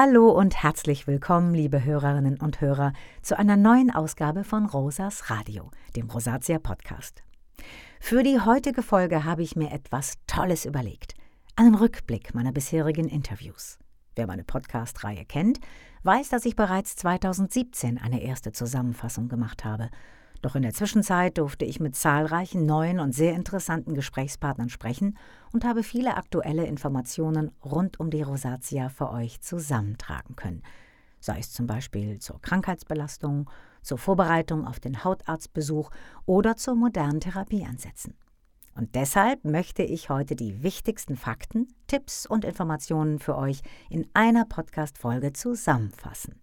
Hallo und herzlich willkommen, liebe Hörerinnen und Hörer, zu einer neuen Ausgabe von Rosas Radio, dem Rosatia Podcast. Für die heutige Folge habe ich mir etwas Tolles überlegt. Einen Rückblick meiner bisherigen Interviews. Wer meine Podcast-Reihe kennt, weiß, dass ich bereits 2017 eine erste Zusammenfassung gemacht habe. Doch in der Zwischenzeit durfte ich mit zahlreichen neuen und sehr interessanten Gesprächspartnern sprechen und habe viele aktuelle Informationen rund um die Rosatia für euch zusammentragen können. Sei es zum Beispiel zur Krankheitsbelastung, zur Vorbereitung auf den Hautarztbesuch oder zu modernen Therapieansätzen. Und deshalb möchte ich heute die wichtigsten Fakten, Tipps und Informationen für euch in einer Podcast-Folge zusammenfassen.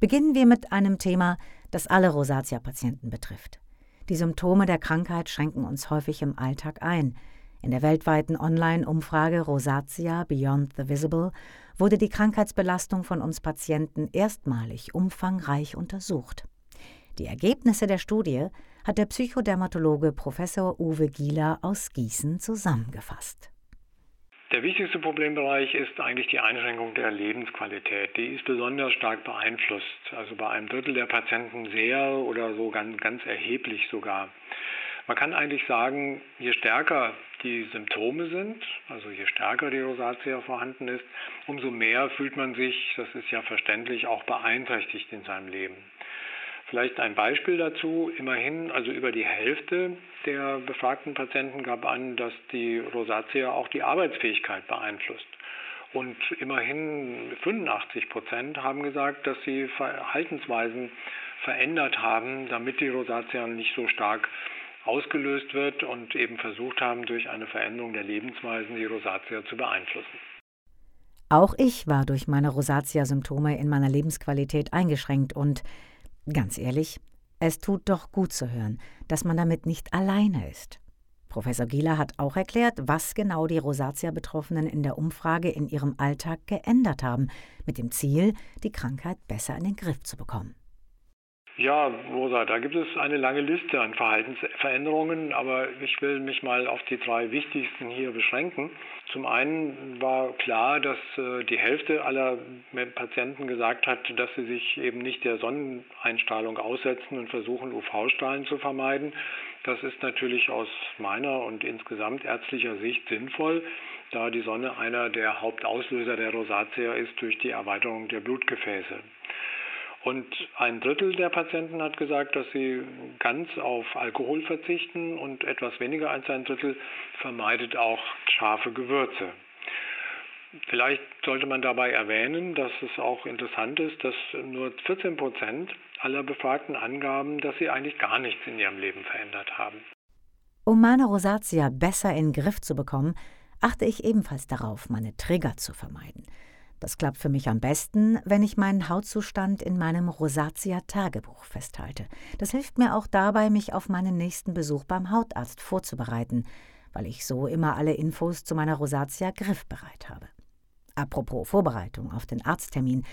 Beginnen wir mit einem Thema, das alle Rosatia-Patienten betrifft. Die Symptome der Krankheit schränken uns häufig im Alltag ein. In der weltweiten Online-Umfrage Rosatia Beyond the Visible wurde die Krankheitsbelastung von uns Patienten erstmalig umfangreich untersucht. Die Ergebnisse der Studie hat der Psychodermatologe Professor Uwe Gieler aus Gießen zusammengefasst. Der wichtigste Problembereich ist eigentlich die Einschränkung der Lebensqualität. Die ist besonders stark beeinflusst, also bei einem Drittel der Patienten sehr oder so ganz, ganz erheblich sogar. Man kann eigentlich sagen, je stärker die Symptome sind, also je stärker die Rosatia vorhanden ist, umso mehr fühlt man sich, das ist ja verständlich, auch beeinträchtigt in seinem Leben. Vielleicht ein Beispiel dazu. Immerhin, also über die Hälfte der befragten Patienten gab an, dass die Rosatia auch die Arbeitsfähigkeit beeinflusst. Und immerhin 85 Prozent haben gesagt, dass sie Verhaltensweisen verändert haben, damit die Rosatia nicht so stark ausgelöst wird und eben versucht haben, durch eine Veränderung der Lebensweisen die Rosatia zu beeinflussen. Auch ich war durch meine Rosatia-Symptome in meiner Lebensqualität eingeschränkt und Ganz ehrlich, es tut doch gut zu hören, dass man damit nicht alleine ist. Professor Gieler hat auch erklärt, was genau die Rosatia-Betroffenen in der Umfrage in ihrem Alltag geändert haben, mit dem Ziel, die Krankheit besser in den Griff zu bekommen. Ja, Rosa, da gibt es eine lange Liste an Verhaltensveränderungen, aber ich will mich mal auf die drei wichtigsten hier beschränken. Zum einen war klar, dass äh, die Hälfte aller Patienten gesagt hat, dass sie sich eben nicht der Sonneneinstrahlung aussetzen und versuchen, UV-Strahlen zu vermeiden. Das ist natürlich aus meiner und insgesamt ärztlicher Sicht sinnvoll, da die Sonne einer der Hauptauslöser der Rosatia ist durch die Erweiterung der Blutgefäße. Und ein Drittel der Patienten hat gesagt, dass sie ganz auf Alkohol verzichten und etwas weniger als ein Drittel vermeidet auch scharfe Gewürze. Vielleicht sollte man dabei erwähnen, dass es auch interessant ist, dass nur 14 Prozent aller Befragten angaben, dass sie eigentlich gar nichts in ihrem Leben verändert haben. Um meine Rosatia besser in den Griff zu bekommen, achte ich ebenfalls darauf, meine Trigger zu vermeiden – das klappt für mich am besten, wenn ich meinen Hautzustand in meinem Rosatia-Tagebuch festhalte. Das hilft mir auch dabei, mich auf meinen nächsten Besuch beim Hautarzt vorzubereiten, weil ich so immer alle Infos zu meiner Rosatia griffbereit habe. Apropos Vorbereitung auf den Arzttermin.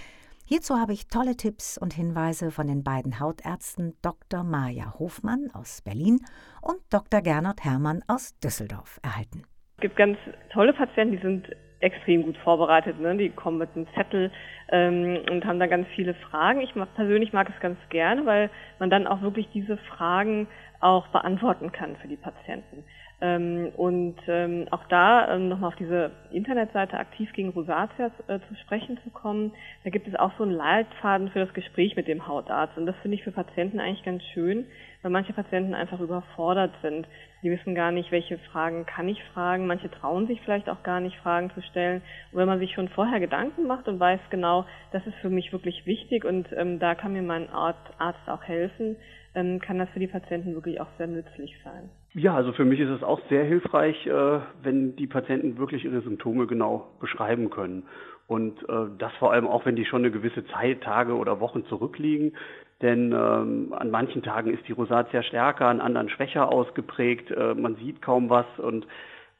Hierzu habe ich tolle Tipps und Hinweise von den beiden Hautärzten Dr. Maja Hofmann aus Berlin und Dr. Gernot Hermann aus Düsseldorf erhalten. Es gibt ganz tolle Patienten, die sind extrem gut vorbereitet. Ne? Die kommen mit einem Zettel ähm, und haben da ganz viele Fragen. Ich persönlich mag es ganz gerne, weil man dann auch wirklich diese Fragen auch beantworten kann für die Patienten. Ähm, und ähm, auch da ähm, nochmal auf diese Internetseite aktiv gegen Rosatias äh, zu sprechen zu kommen, da gibt es auch so einen Leitfaden für das Gespräch mit dem Hautarzt. Und das finde ich für Patienten eigentlich ganz schön, weil manche Patienten einfach überfordert sind. Die wissen gar nicht, welche Fragen kann ich fragen. Manche trauen sich vielleicht auch gar nicht, Fragen zu stellen. Und wenn man sich schon vorher Gedanken macht und weiß genau, das ist für mich wirklich wichtig und ähm, da kann mir mein Arzt auch helfen, ähm, kann das für die Patienten wirklich auch sehr nützlich sein. Ja, also für mich ist es auch sehr hilfreich, äh, wenn die Patienten wirklich ihre Symptome genau beschreiben können. Und äh, das vor allem auch, wenn die schon eine gewisse Zeit, Tage oder Wochen zurückliegen. Denn ähm, an manchen Tagen ist die Rosatia stärker, an anderen schwächer ausgeprägt. Äh, man sieht kaum was und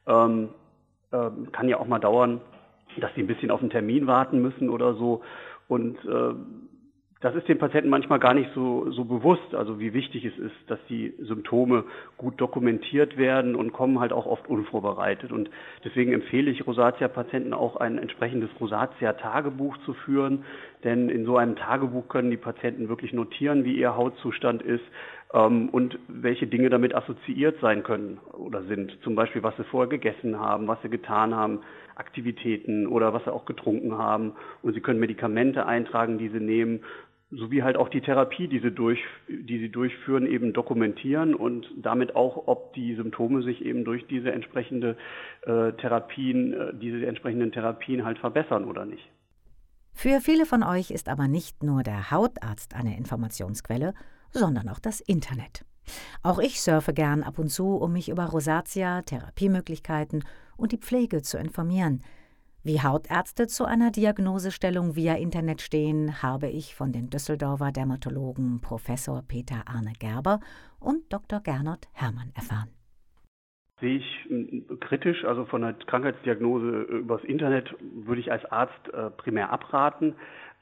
ähm, äh, kann ja auch mal dauern, dass sie ein bisschen auf einen Termin warten müssen oder so. Und das ist den Patienten manchmal gar nicht so, so bewusst, also wie wichtig es ist, dass die Symptome gut dokumentiert werden und kommen halt auch oft unvorbereitet. Und deswegen empfehle ich Rosatia-Patienten auch ein entsprechendes Rosatia-Tagebuch zu führen, denn in so einem Tagebuch können die Patienten wirklich notieren, wie ihr Hautzustand ist ähm, und welche Dinge damit assoziiert sein können oder sind. Zum Beispiel, was sie vorher gegessen haben, was sie getan haben, Aktivitäten oder was sie auch getrunken haben. Und sie können Medikamente eintragen, die sie nehmen sowie halt auch die Therapie, die sie, durch, die sie durchführen, eben dokumentieren und damit auch, ob die Symptome sich eben durch diese entsprechende äh, Therapien, äh, diese entsprechenden Therapien halt verbessern oder nicht. Für viele von euch ist aber nicht nur der Hautarzt eine Informationsquelle, sondern auch das Internet. Auch ich surfe gern ab und zu, um mich über Rosatia, Therapiemöglichkeiten und die Pflege zu informieren – wie Hautärzte zu einer Diagnosestellung via Internet stehen, habe ich von den Düsseldorfer Dermatologen Professor Peter Arne Gerber und Dr. Gernot Hermann erfahren. Sehe ich kritisch, also von der Krankheitsdiagnose übers Internet würde ich als Arzt äh, primär abraten.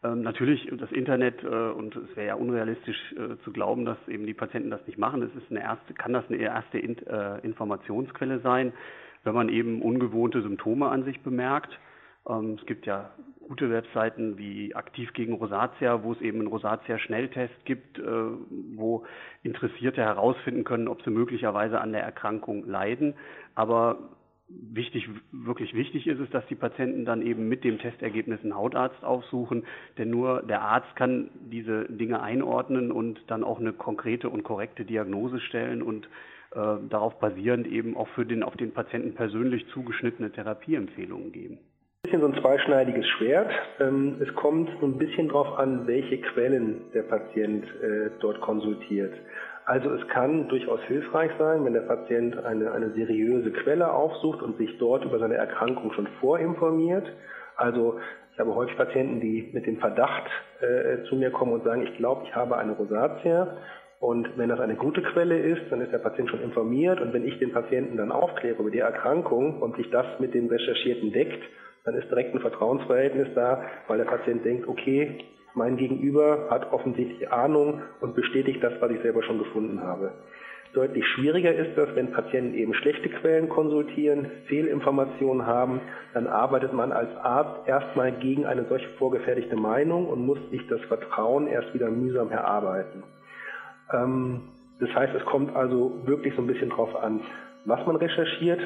Ähm, natürlich das Internet äh, und es wäre ja unrealistisch äh, zu glauben, dass eben die Patienten das nicht machen. Es ist eine erste, kann das eine erste Informationsquelle sein, wenn man eben ungewohnte Symptome an sich bemerkt. Ähm, es gibt ja gute Webseiten wie Aktiv gegen Rosatia, wo es eben einen Rosatia-Schnelltest gibt, äh, wo Interessierte herausfinden können, ob sie möglicherweise an der Erkrankung leiden. Aber wichtig, wirklich wichtig ist es, dass die Patienten dann eben mit dem Testergebnis einen Hautarzt aufsuchen, denn nur der Arzt kann diese Dinge einordnen und dann auch eine konkrete und korrekte Diagnose stellen und äh, darauf basierend eben auch für den auf den Patienten persönlich zugeschnittene Therapieempfehlungen geben bisschen so ein zweischneidiges Schwert. Ähm, es kommt so ein bisschen darauf an, welche Quellen der Patient äh, dort konsultiert. Also es kann durchaus hilfreich sein, wenn der Patient eine, eine seriöse Quelle aufsucht und sich dort über seine Erkrankung schon vorinformiert. Also ich habe häufig Patienten, die mit dem Verdacht äh, zu mir kommen und sagen, ich glaube, ich habe eine Rosatia. Und wenn das eine gute Quelle ist, dann ist der Patient schon informiert. Und wenn ich den Patienten dann aufkläre über die Erkrankung und sich das mit dem Recherchierten deckt, dann ist direkt ein Vertrauensverhältnis da, weil der Patient denkt, okay, mein Gegenüber hat offensichtlich Ahnung und bestätigt das, was ich selber schon gefunden habe. Deutlich schwieriger ist das, wenn Patienten eben schlechte Quellen konsultieren, Fehlinformationen haben, dann arbeitet man als Arzt erstmal gegen eine solche vorgefertigte Meinung und muss sich das Vertrauen erst wieder mühsam erarbeiten. Ähm, das heißt, es kommt also wirklich so ein bisschen drauf an, was man recherchiert,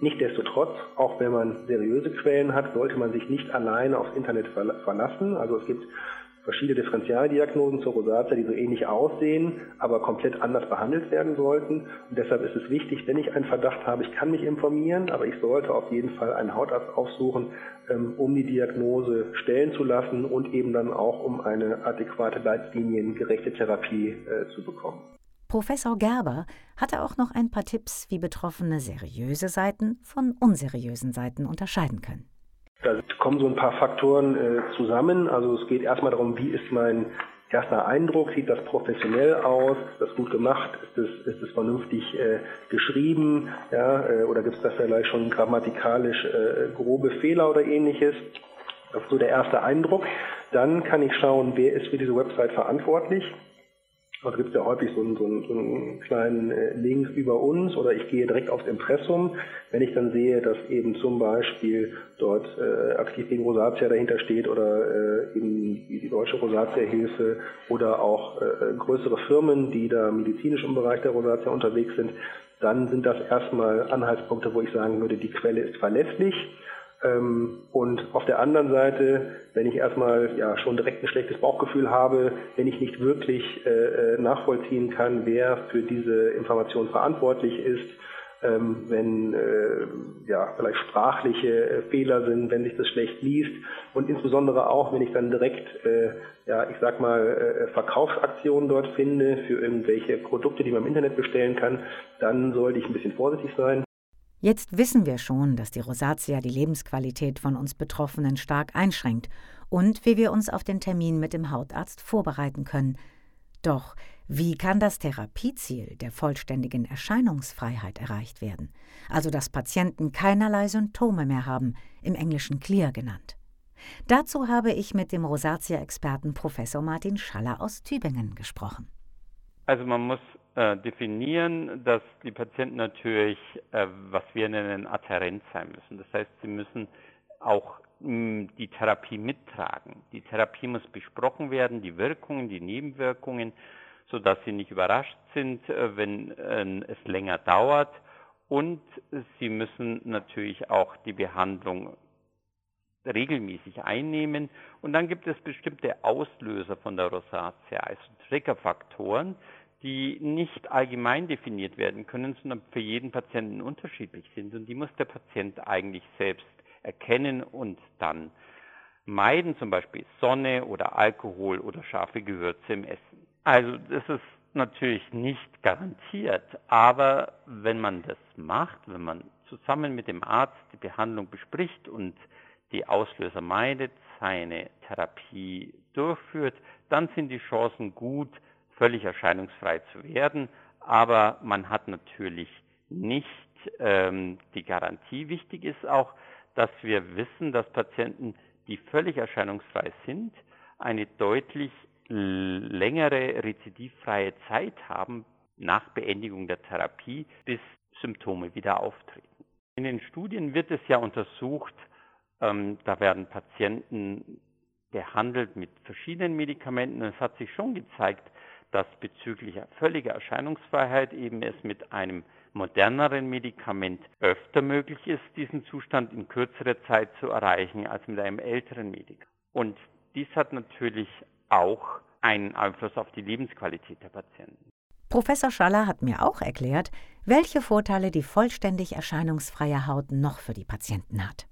Nichtsdestotrotz, auch wenn man seriöse Quellen hat, sollte man sich nicht alleine aufs Internet verlassen. Also es gibt verschiedene Differentialdiagnosen zur Rosatia, die so ähnlich aussehen, aber komplett anders behandelt werden sollten. Und deshalb ist es wichtig, wenn ich einen Verdacht habe, ich kann mich informieren, aber ich sollte auf jeden Fall einen Hautarzt aufsuchen, ähm, um die Diagnose stellen zu lassen und eben dann auch um eine adäquate leitliniengerechte Therapie äh, zu bekommen. Professor Gerber hatte auch noch ein paar Tipps, wie Betroffene seriöse Seiten von unseriösen Seiten unterscheiden können. Da kommen so ein paar Faktoren äh, zusammen. Also es geht erstmal darum, wie ist mein erster Eindruck, sieht das professionell aus, ist das gut gemacht, ist es, ist vernünftig äh, geschrieben, ja, äh, oder gibt es da vielleicht schon grammatikalisch äh, grobe Fehler oder ähnliches. Das ist so der erste Eindruck. Dann kann ich schauen, wer ist für diese Website verantwortlich. Also gibt es ja häufig so einen, so, einen, so einen kleinen äh, Link über uns oder ich gehe direkt aufs Impressum. Wenn ich dann sehe, dass eben zum Beispiel dort äh, aktiv gegen Rosatia dahinter steht oder äh, eben die Deutsche Rosatia-Hilfe oder auch äh, größere Firmen, die da medizinisch im Bereich der Rosatia unterwegs sind, dann sind das erstmal Anhaltspunkte, wo ich sagen würde, die Quelle ist verlässlich. Ähm, und auf der anderen Seite, wenn ich erstmal ja schon direkt ein schlechtes Bauchgefühl habe, wenn ich nicht wirklich äh, äh, nachvollziehen kann, wer für diese Information verantwortlich ist, ähm, wenn äh, ja vielleicht sprachliche äh, Fehler sind, wenn sich das schlecht liest und insbesondere auch, wenn ich dann direkt äh, ja ich sag mal äh, Verkaufsaktionen dort finde für irgendwelche Produkte, die man im Internet bestellen kann, dann sollte ich ein bisschen vorsichtig sein. Jetzt wissen wir schon, dass die Rosatia die Lebensqualität von uns Betroffenen stark einschränkt und wie wir uns auf den Termin mit dem Hautarzt vorbereiten können. Doch wie kann das Therapieziel der vollständigen Erscheinungsfreiheit erreicht werden, also dass Patienten keinerlei Symptome mehr haben, im Englischen clear genannt? Dazu habe ich mit dem Rosatia-Experten Professor Martin Schaller aus Tübingen gesprochen. Also man muss äh, definieren, dass die Patienten natürlich, äh, was wir nennen, adherent sein müssen. Das heißt, sie müssen auch mh, die Therapie mittragen. Die Therapie muss besprochen werden, die Wirkungen, die Nebenwirkungen, sodass sie nicht überrascht sind, äh, wenn äh, es länger dauert. Und sie müssen natürlich auch die Behandlung regelmäßig einnehmen. Und dann gibt es bestimmte Auslöser von der Rosatia, also Triggerfaktoren, die nicht allgemein definiert werden können, sondern für jeden Patienten unterschiedlich sind. Und die muss der Patient eigentlich selbst erkennen und dann meiden, zum Beispiel Sonne oder Alkohol oder scharfe Gewürze im Essen. Also das ist natürlich nicht garantiert, aber wenn man das macht, wenn man zusammen mit dem Arzt die Behandlung bespricht und die Auslöser meidet, seine Therapie durchführt, dann sind die Chancen gut, völlig erscheinungsfrei zu werden. Aber man hat natürlich nicht ähm, die Garantie. Wichtig ist auch, dass wir wissen, dass Patienten, die völlig erscheinungsfrei sind, eine deutlich längere rezidivfreie Zeit haben nach Beendigung der Therapie, bis Symptome wieder auftreten. In den Studien wird es ja untersucht, ähm, da werden Patienten behandelt mit verschiedenen Medikamenten. Es hat sich schon gezeigt, dass bezüglich völliger Erscheinungsfreiheit eben es mit einem moderneren Medikament öfter möglich ist, diesen Zustand in kürzerer Zeit zu erreichen als mit einem älteren Medikament. Und dies hat natürlich auch einen Einfluss auf die Lebensqualität der Patienten. Professor Schaller hat mir auch erklärt, welche Vorteile die vollständig erscheinungsfreie Haut noch für die Patienten hat.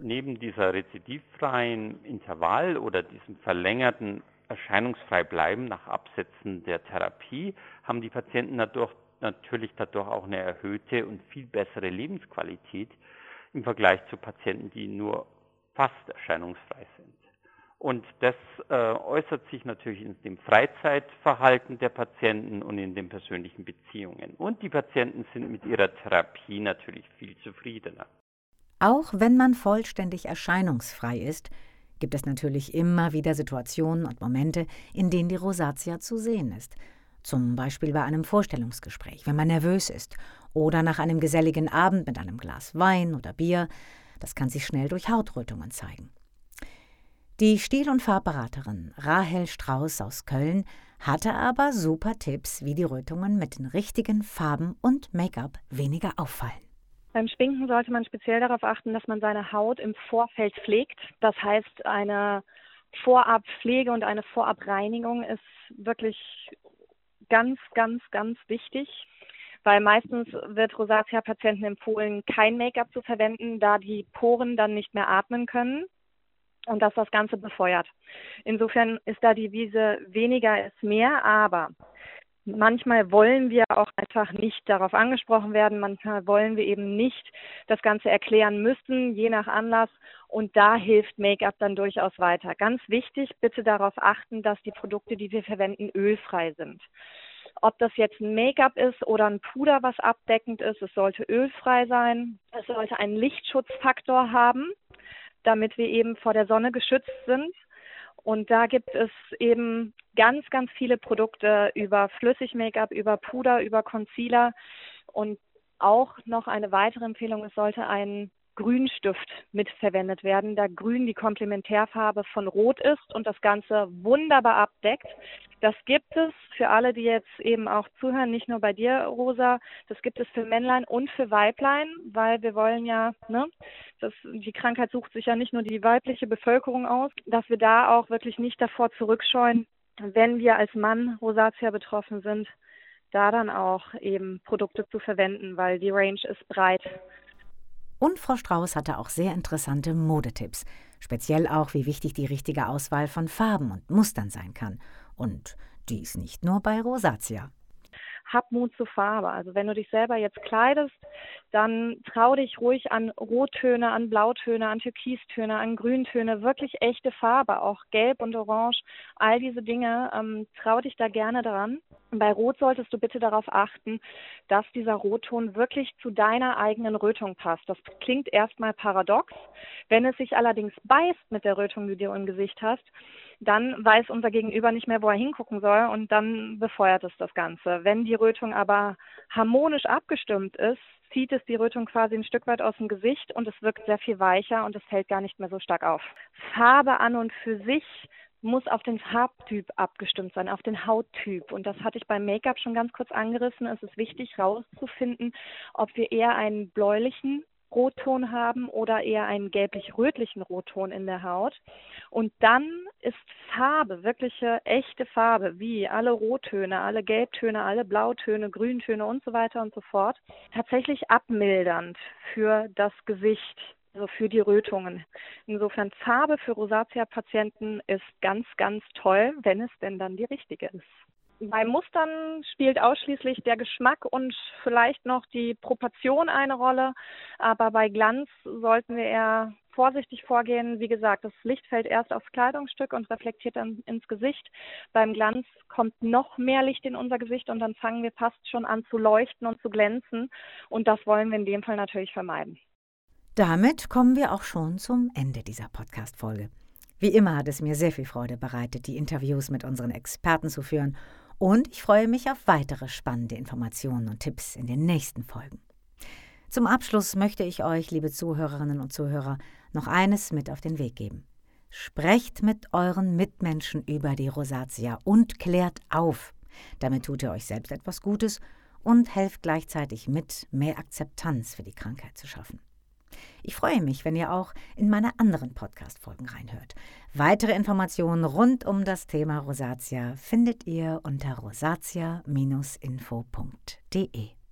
Neben dieser rezidivfreien Intervall oder diesem verlängerten erscheinungsfrei bleiben nach Absetzen der Therapie, haben die Patienten dadurch, natürlich dadurch auch eine erhöhte und viel bessere Lebensqualität im Vergleich zu Patienten, die nur fast erscheinungsfrei sind. Und das äh, äußert sich natürlich in dem Freizeitverhalten der Patienten und in den persönlichen Beziehungen. Und die Patienten sind mit ihrer Therapie natürlich viel zufriedener. Auch wenn man vollständig erscheinungsfrei ist, gibt es natürlich immer wieder Situationen und Momente, in denen die Rosatia zu sehen ist. Zum Beispiel bei einem Vorstellungsgespräch, wenn man nervös ist, oder nach einem geselligen Abend mit einem Glas Wein oder Bier. Das kann sich schnell durch Hautrötungen zeigen. Die Stil- und Farbberaterin Rahel Strauß aus Köln hatte aber super Tipps, wie die Rötungen mit den richtigen Farben und Make-up weniger auffallen. Beim Schminken sollte man speziell darauf achten, dass man seine Haut im Vorfeld pflegt. Das heißt, eine Vorabpflege und eine Vorabreinigung ist wirklich ganz, ganz, ganz wichtig, weil meistens wird Rosatia-Patienten empfohlen, kein Make-up zu verwenden, da die Poren dann nicht mehr atmen können und das das Ganze befeuert. Insofern ist da die Wiese weniger ist mehr, aber Manchmal wollen wir auch einfach nicht darauf angesprochen werden. Manchmal wollen wir eben nicht das Ganze erklären müssen, je nach Anlass. Und da hilft Make-up dann durchaus weiter. Ganz wichtig, bitte darauf achten, dass die Produkte, die wir verwenden, ölfrei sind. Ob das jetzt ein Make-up ist oder ein Puder, was abdeckend ist, es sollte ölfrei sein. Es sollte einen Lichtschutzfaktor haben, damit wir eben vor der Sonne geschützt sind. Und da gibt es eben ganz, ganz viele Produkte über Flüssig-Make-up, über Puder, über Concealer. Und auch noch eine weitere Empfehlung, es sollte ein Grünstift mitverwendet werden, da Grün die Komplementärfarbe von Rot ist und das Ganze wunderbar abdeckt. Das gibt es für alle, die jetzt eben auch zuhören, nicht nur bei dir, Rosa, das gibt es für Männlein und für Weiblein, weil wir wollen ja, ne, das, die Krankheit sucht sich ja nicht nur die weibliche Bevölkerung aus, dass wir da auch wirklich nicht davor zurückscheuen, wenn wir als Mann Rosatia betroffen sind, da dann auch eben Produkte zu verwenden, weil die Range ist breit. Und Frau Strauß hatte auch sehr interessante Modetipps, speziell auch, wie wichtig die richtige Auswahl von Farben und Mustern sein kann. Und dies nicht nur bei Rosatia hab Mut zur Farbe. Also wenn du dich selber jetzt kleidest, dann trau dich ruhig an Rottöne, an Blautöne, an Türkistöne, an Grüntöne, wirklich echte Farbe, auch Gelb und Orange, all diese Dinge. Ähm, trau dich da gerne dran. Bei Rot solltest du bitte darauf achten, dass dieser Rotton wirklich zu deiner eigenen Rötung passt. Das klingt erstmal paradox. Wenn es sich allerdings beißt mit der Rötung, die du im Gesicht hast, dann weiß unser Gegenüber nicht mehr, wo er hingucken soll und dann befeuert es das Ganze. Wenn die Rötung aber harmonisch abgestimmt ist, zieht es die Rötung quasi ein Stück weit aus dem Gesicht und es wirkt sehr viel weicher und es fällt gar nicht mehr so stark auf. Farbe an und für sich muss auf den Farbtyp abgestimmt sein, auf den Hauttyp. Und das hatte ich beim Make-up schon ganz kurz angerissen. Es ist wichtig herauszufinden, ob wir eher einen bläulichen Rotton haben oder eher einen gelblich-rötlichen Rotton in der Haut. Und dann ist Farbe, wirkliche echte Farbe, wie alle Rottöne, alle Gelbtöne, alle Blautöne, Grüntöne und so weiter und so fort, tatsächlich abmildernd für das Gesicht also für die Rötungen. Insofern Farbe für Rosatia-Patienten ist ganz, ganz toll, wenn es denn dann die richtige ist. Bei Mustern spielt ausschließlich der Geschmack und vielleicht noch die Proportion eine Rolle, aber bei Glanz sollten wir eher vorsichtig vorgehen. Wie gesagt, das Licht fällt erst aufs Kleidungsstück und reflektiert dann ins Gesicht. Beim Glanz kommt noch mehr Licht in unser Gesicht und dann fangen wir fast schon an zu leuchten und zu glänzen und das wollen wir in dem Fall natürlich vermeiden. Damit kommen wir auch schon zum Ende dieser Podcast-Folge. Wie immer hat es mir sehr viel Freude bereitet, die Interviews mit unseren Experten zu führen und ich freue mich auf weitere spannende Informationen und Tipps in den nächsten Folgen. Zum Abschluss möchte ich euch, liebe Zuhörerinnen und Zuhörer, noch eines mit auf den Weg geben. Sprecht mit euren Mitmenschen über die Rosatia und klärt auf. Damit tut ihr euch selbst etwas Gutes und helft gleichzeitig mit, mehr Akzeptanz für die Krankheit zu schaffen. Ich freue mich, wenn ihr auch in meine anderen Podcast-Folgen reinhört. Weitere Informationen rund um das Thema Rosatia findet ihr unter rosatia-info.de.